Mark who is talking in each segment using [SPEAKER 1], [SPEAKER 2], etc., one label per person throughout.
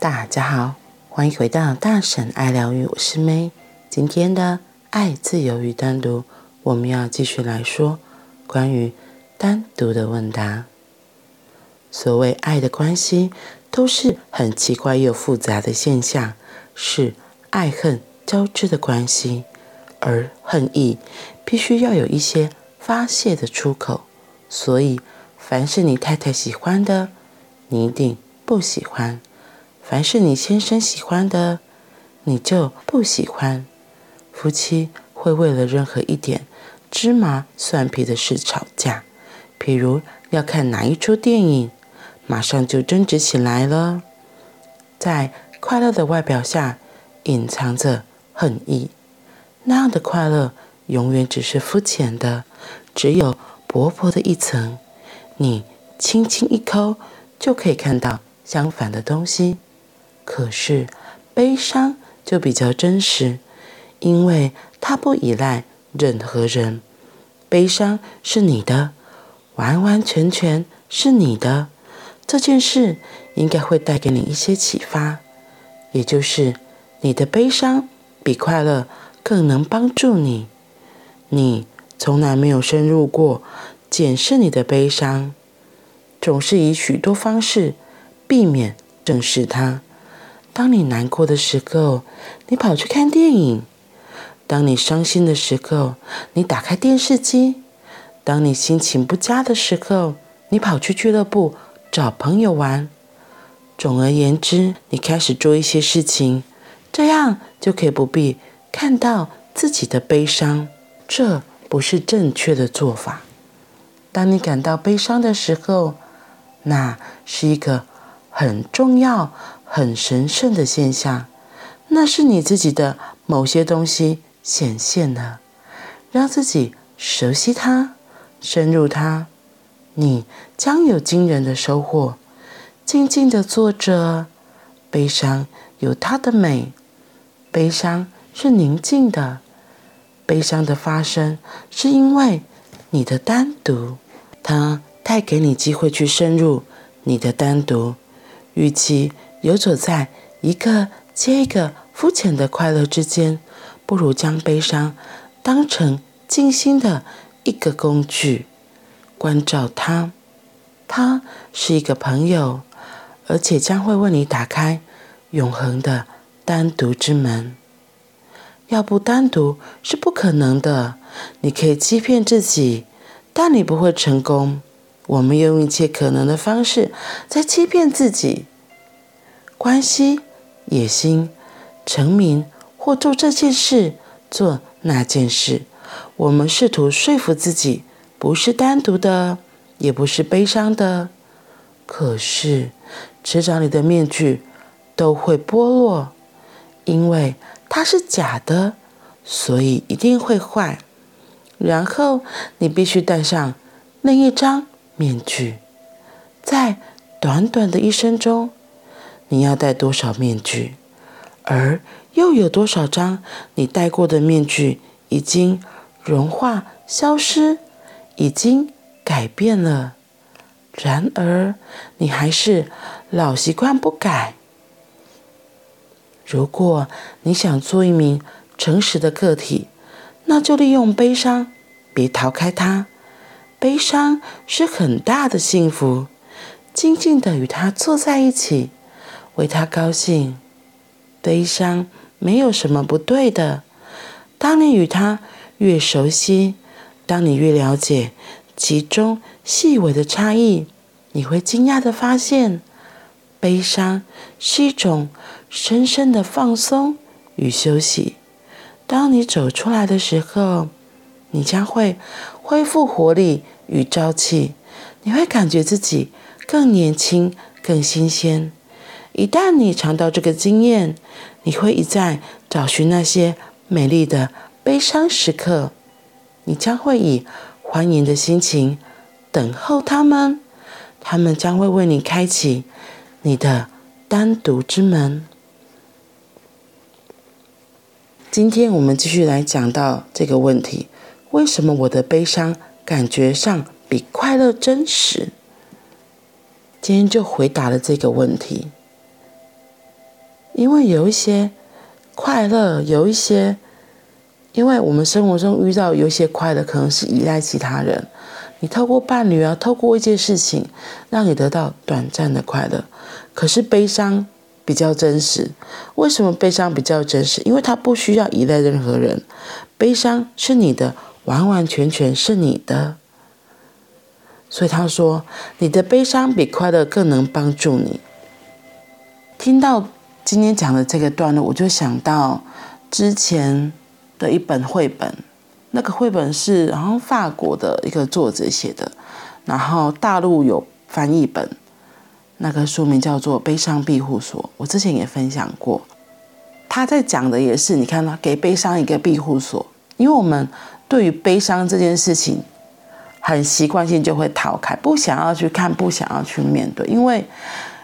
[SPEAKER 1] 大家好，欢迎回到大婶爱疗愈，我是 May。今天的爱、自由与单独，我们要继续来说关于单独的问答。所谓爱的关系，都是很奇怪又复杂的现象，是爱恨交织的关系，而恨意必须要有一些发泄的出口。所以，凡是你太太喜欢的，你一定不喜欢；凡是你先生喜欢的，你就不喜欢。夫妻会为了任何一点芝麻蒜皮的事吵架，譬如要看哪一出电影，马上就争执起来了。在快乐的外表下，隐藏着恨意。那样的快乐永远只是肤浅的，只有薄薄的一层。你轻轻一抠就可以看到相反的东西。可是悲伤就比较真实，因为它不依赖任何人。悲伤是你的，完完全全是你的。这件事应该会带给你一些启发，也就是你的悲伤比快乐更能帮助你。你从来没有深入过检视你的悲伤，总是以许多方式避免正视它。当你难过的时候，你跑去看电影；当你伤心的时候，你打开电视机；当你心情不佳的时候，你跑去俱乐部。找朋友玩，总而言之，你开始做一些事情，这样就可以不必看到自己的悲伤。这不是正确的做法。当你感到悲伤的时候，那是一个很重要、很神圣的现象，那是你自己的某些东西显现了，让自己熟悉它，深入它。你将有惊人的收获。静静地坐着，悲伤有它的美。悲伤是宁静的，悲伤的发生是因为你的单独，它带给你机会去深入你的单独。与其游走在一个接一个肤浅的快乐之间，不如将悲伤当成静心的一个工具。关照他，他是一个朋友，而且将会为你打开永恒的单独之门。要不单独是不可能的。你可以欺骗自己，但你不会成功。我们用一切可能的方式在欺骗自己。关系、野心、成名或做这件事、做那件事，我们试图说服自己。不是单独的，也不是悲伤的，可是迟早你的面具都会剥落，因为它是假的，所以一定会坏。然后你必须戴上另一张面具。在短短的一生中，你要戴多少面具？而又有多少张你戴过的面具已经融化、消失？已经改变了，然而你还是老习惯不改。如果你想做一名诚实的个体，那就利用悲伤，别逃开它。悲伤是很大的幸福，静静的与它坐在一起，为他高兴。悲伤没有什么不对的，当你与他越熟悉。当你越了解其中细微的差异，你会惊讶的发现，悲伤是一种深深的放松与休息。当你走出来的时候，你将会恢复活力与朝气，你会感觉自己更年轻、更新鲜。一旦你尝到这个经验，你会一再找寻那些美丽的悲伤时刻。你将会以欢迎的心情等候他们，他们将会为你开启你的单独之门。今天我们继续来讲到这个问题：为什么我的悲伤感觉上比快乐真实？今天就回答了这个问题。因为有一些快乐，有一些，因为我们生活中遇到有一些快乐，可能是依赖其他人。你透过伴侣啊，透过一件事情，让你得到短暂的快乐。可是悲伤比较真实。为什么悲伤比较真实？因为它不需要依赖任何人，悲伤是你的，完完全全是你的。所以他说，你的悲伤比快乐更能帮助你。听到今天讲的这个段落，我就想到之前的一本绘本。那个绘本是然后法国的一个作者写的，然后大陆有翻译本，那个书名叫做《悲伤庇护所》。我之前也分享过，他在讲的也是，你看他给悲伤一个庇护所，因为我们对于悲伤这件事情，很习惯性就会逃开，不想要去看，不想要去面对，因为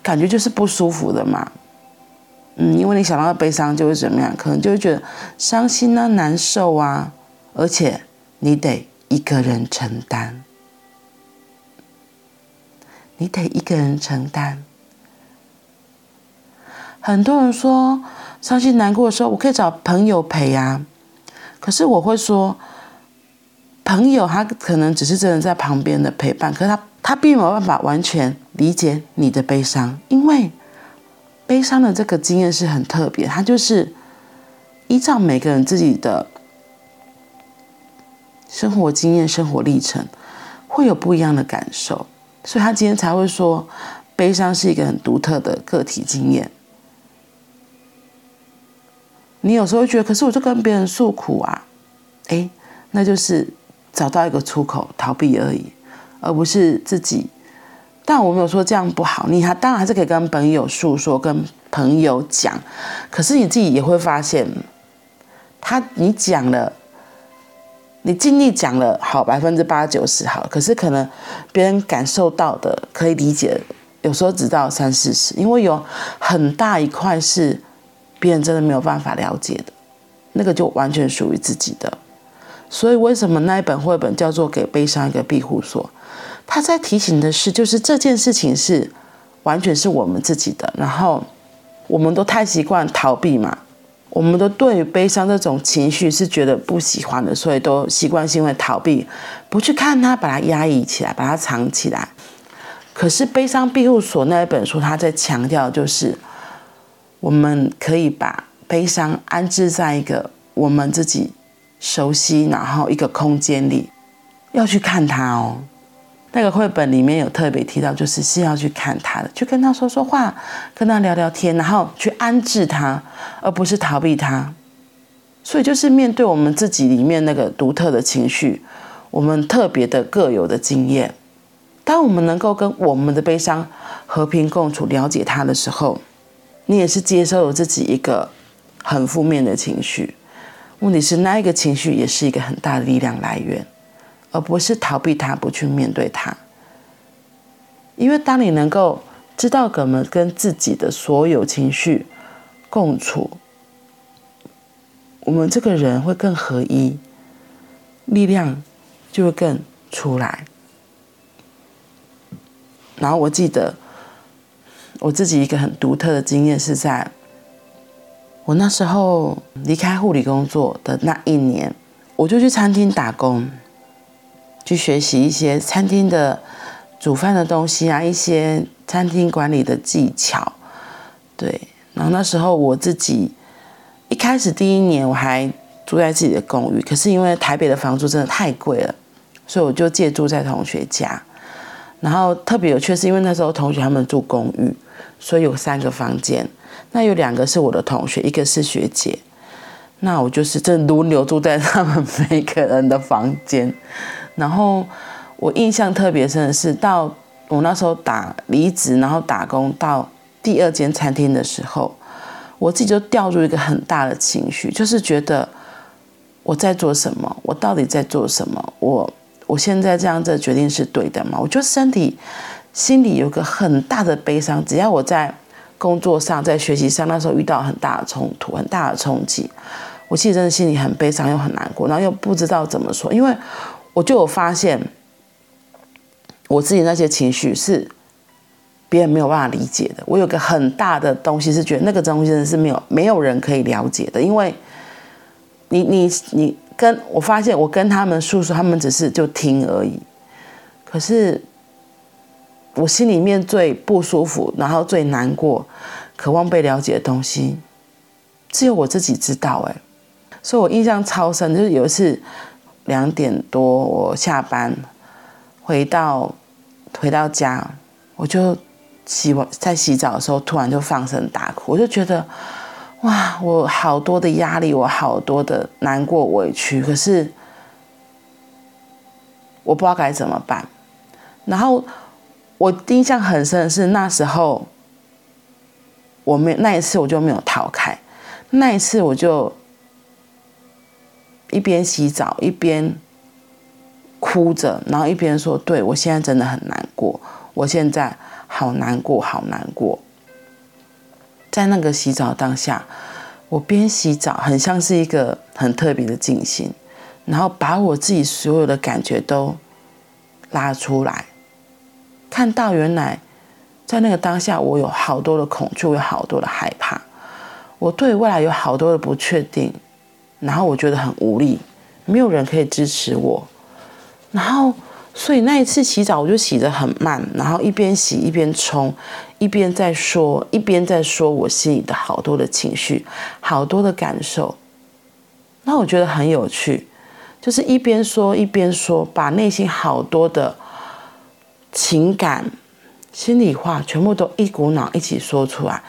[SPEAKER 1] 感觉就是不舒服的嘛。嗯，因为你想到悲伤就会怎么样，可能就会觉得伤心啊、难受啊。而且你得一个人承担，你得一个人承担。很多人说伤心难过的时候，我可以找朋友陪啊。可是我会说，朋友他可能只是真的在旁边的陪伴，可是他他并没有办法完全理解你的悲伤，因为悲伤的这个经验是很特别，它就是依照每个人自己的。生活经验、生活历程会有不一样的感受，所以他今天才会说，悲伤是一个很独特的个体经验。你有时候觉得，可是我就跟别人诉苦啊，诶，那就是找到一个出口，逃避而已，而不是自己。但我没有说这样不好，你还当然还是可以跟朋友诉说，跟朋友讲，可是你自己也会发现，他你讲了。你尽力讲了好百分之八九十好，可是可能别人感受到的可以理解，有时候只到三四十，因为有很大一块是别人真的没有办法了解的，那个就完全属于自己的。所以为什么那一本绘本叫做《给悲伤一个庇护所》？他在提醒的是，就是这件事情是完全是我们自己的，然后我们都太习惯逃避嘛。我们都对于悲伤这种情绪是觉得不喜欢的，所以都习惯性会逃避，不去看它，把它压抑起来，把它藏起来。可是《悲伤庇护所》那一本书，它在强调就是，我们可以把悲伤安置在一个我们自己熟悉，然后一个空间里，要去看它哦。那个绘本里面有特别提到，就是是要去看他的，去跟他说说话，跟他聊聊天，然后去安置他，而不是逃避他。所以就是面对我们自己里面那个独特的情绪，我们特别的各有的经验。当我们能够跟我们的悲伤和平共处，了解他的时候，你也是接受了自己一个很负面的情绪。问题是那一个情绪也是一个很大的力量来源。而不是逃避它，不去面对它。因为当你能够知道怎么跟自己的所有情绪共处，我们这个人会更合一，力量就会更出来。然后我记得我自己一个很独特的经验是在我那时候离开护理工作的那一年，我就去餐厅打工。去学习一些餐厅的煮饭的东西啊，一些餐厅管理的技巧，对。然后那时候我自己一开始第一年我还住在自己的公寓，可是因为台北的房租真的太贵了，所以我就借住在同学家。然后特别有趣是因为那时候同学他们住公寓，所以有三个房间，那有两个是我的同学，一个是学姐。那我就是正轮流住在他们 每个人的房间。然后我印象特别深的是，到我那时候打离职，然后打工到第二间餐厅的时候，我自己就掉入一个很大的情绪，就是觉得我在做什么？我到底在做什么？我我现在这样子决定是对的吗？我就身体、心里有个很大的悲伤。只要我在工作上、在学习上，那时候遇到很大的冲突、很大的冲击，我其实真的心里很悲伤又很难过，然后又不知道怎么说，因为。我就有发现，我自己那些情绪是别人没有办法理解的。我有个很大的东西是觉得那个东西真的是没有没有人可以了解的，因为你你你跟我发现，我跟他们诉说，他们只是就听而已。可是我心里面最不舒服，然后最难过、渴望被了解的东西，只有我自己知道。哎，所以我印象超深，就是有一次两点多我下班回到回到家，我就。洗完在洗澡的时候，突然就放声大哭，我就觉得，哇，我好多的压力，我好多的难过委屈，可是我不知道该怎么办。然后我印象很深的是那时候，我没那一次我就没有逃开，那一次我就一边洗澡一边哭着，然后一边说：“对，我现在真的很难过，我现在。”好难过，好难过。在那个洗澡当下，我边洗澡，很像是一个很特别的静心，然后把我自己所有的感觉都拉出来，看到原来在那个当下，我有好多的恐惧，有好多的害怕，我对未来有好多的不确定，然后我觉得很无力，没有人可以支持我，然后。所以那一次洗澡，我就洗得很慢，然后一边洗一边冲，一边在说，一边在说我心里的好多的情绪，好多的感受。那我觉得很有趣，就是一边说一边说，把内心好多的情感、心里话全部都一股脑一起说出来，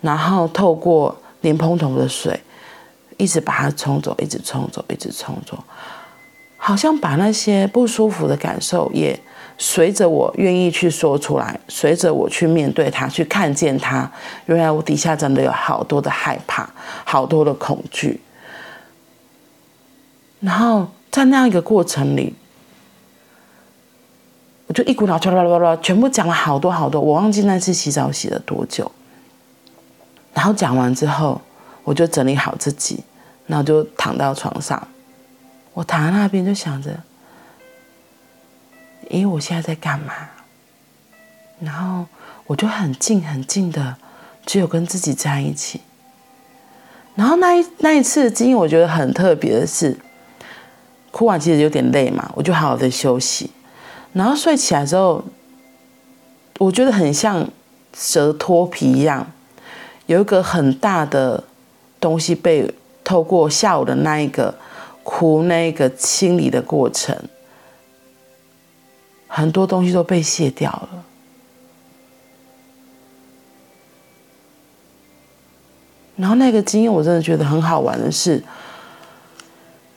[SPEAKER 1] 然后透过莲蓬头的水，一直把它冲走，一直冲走，一直冲走。好像把那些不舒服的感受也随着我愿意去说出来，随着我去面对它，去看见它。原来我底下真的有好多的害怕，好多的恐惧。然后在那样一个过程里，我就一股脑，全部讲了好多好多。我忘记那次洗澡洗了多久。然后讲完之后，我就整理好自己，然后就躺到床上。我躺在那边就想着，咦，我现在在干嘛？然后我就很静很静的，只有跟自己在一起。然后那一那一次的经验，我觉得很特别的是，哭完其实有点累嘛，我就好好的休息。然后睡起来之后，我觉得很像蛇脱皮一样，有一个很大的东西被透过下午的那一个。哭那一个清理的过程，很多东西都被卸掉了。然后那个经验我真的觉得很好玩的是，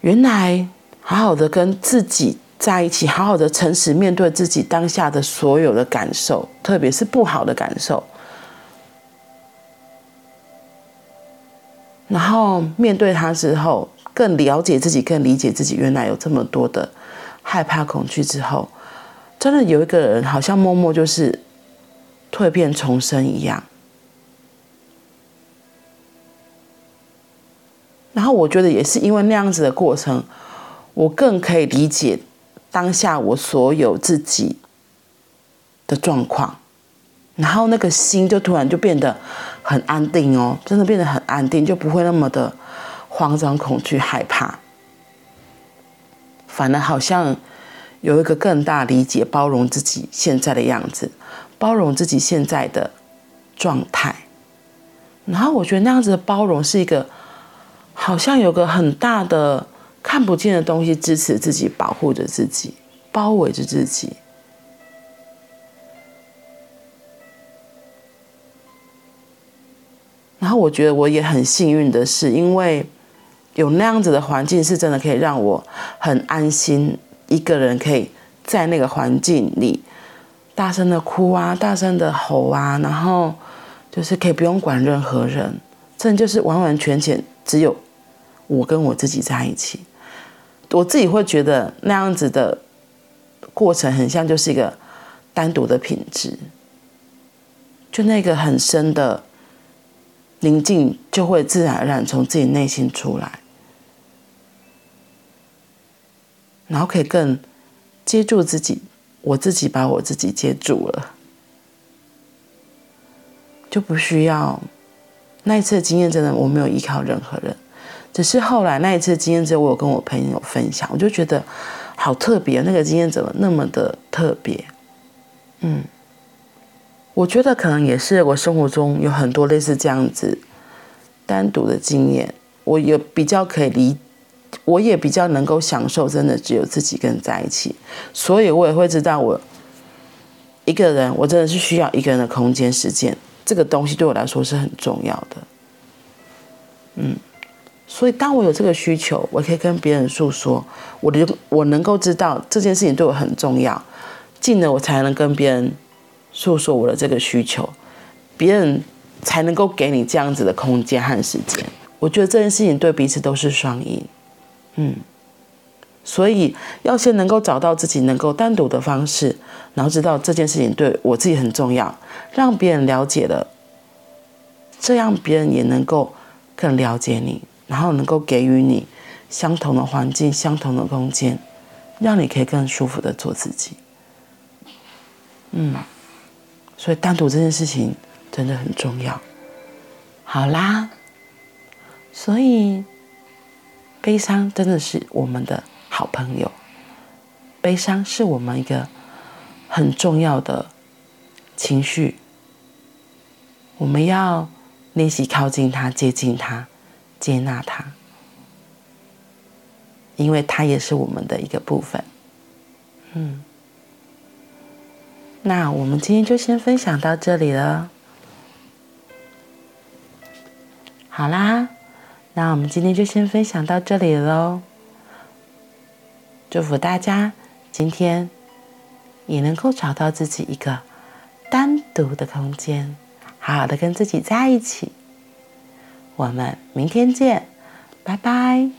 [SPEAKER 1] 原来好好的跟自己在一起，好好的诚实面对自己当下的所有的感受，特别是不好的感受，然后面对它之后。更了解自己，更理解自己，原来有这么多的害怕、恐惧之后，真的有一个人好像默默就是蜕变重生一样。然后我觉得也是因为那样子的过程，我更可以理解当下我所有自己的状况，然后那个心就突然就变得很安定哦，真的变得很安定，就不会那么的。慌张、恐惧、害怕，反而好像有一个更大理解、包容自己现在的样子，包容自己现在的状态。然后我觉得那样子的包容是一个，好像有个很大的看不见的东西支持自己、保护着自己、包围着自己。然后我觉得我也很幸运的是，因为。有那样子的环境，是真的可以让我很安心，一个人可以在那个环境里大声的哭啊，大声的吼啊，然后就是可以不用管任何人，真的就是完完全全只有我跟我自己在一起。我自己会觉得那样子的过程很像就是一个单独的品质，就那个很深的宁静就会自然而然从自己内心出来。然后可以更接住自己，我自己把我自己接住了。就不需要。那一次的经验真的我没有依靠任何人，只是后来那一次的经验之后，我有跟我朋友分享，我就觉得好特别，那个经验怎么那么的特别？嗯，我觉得可能也是我生活中有很多类似这样子单独的经验，我也比较可以理，我也比较能够享受，真的只有自己跟人在一起，所以我也会知道我一个人，我真的是需要一个人的空间时间。这个东西对我来说是很重要的，嗯，所以当我有这个需求，我可以跟别人诉说，我的我能够知道这件事情对我很重要，进而我才能跟别人诉说我的这个需求，别人才能够给你这样子的空间和时间。我觉得这件事情对彼此都是双赢，嗯，所以要先能够找到自己能够单独的方式，然后知道这件事情对我自己很重要。让别人了解了，这样别人也能够更了解你，然后能够给予你相同的环境、相同的空间，让你可以更舒服的做自己。嗯，所以单独这件事情真的很重要。好啦，所以悲伤真的是我们的好朋友，悲伤是我们一个很重要的。情绪，我们要练习靠近他、接近他、接纳他，因为他也是我们的一个部分。嗯，那我们今天就先分享到这里了。好啦，那我们今天就先分享到这里喽。祝福大家今天也能够找到自己一个。单独的空间，好好的跟自己在一起。我们明天见，拜拜。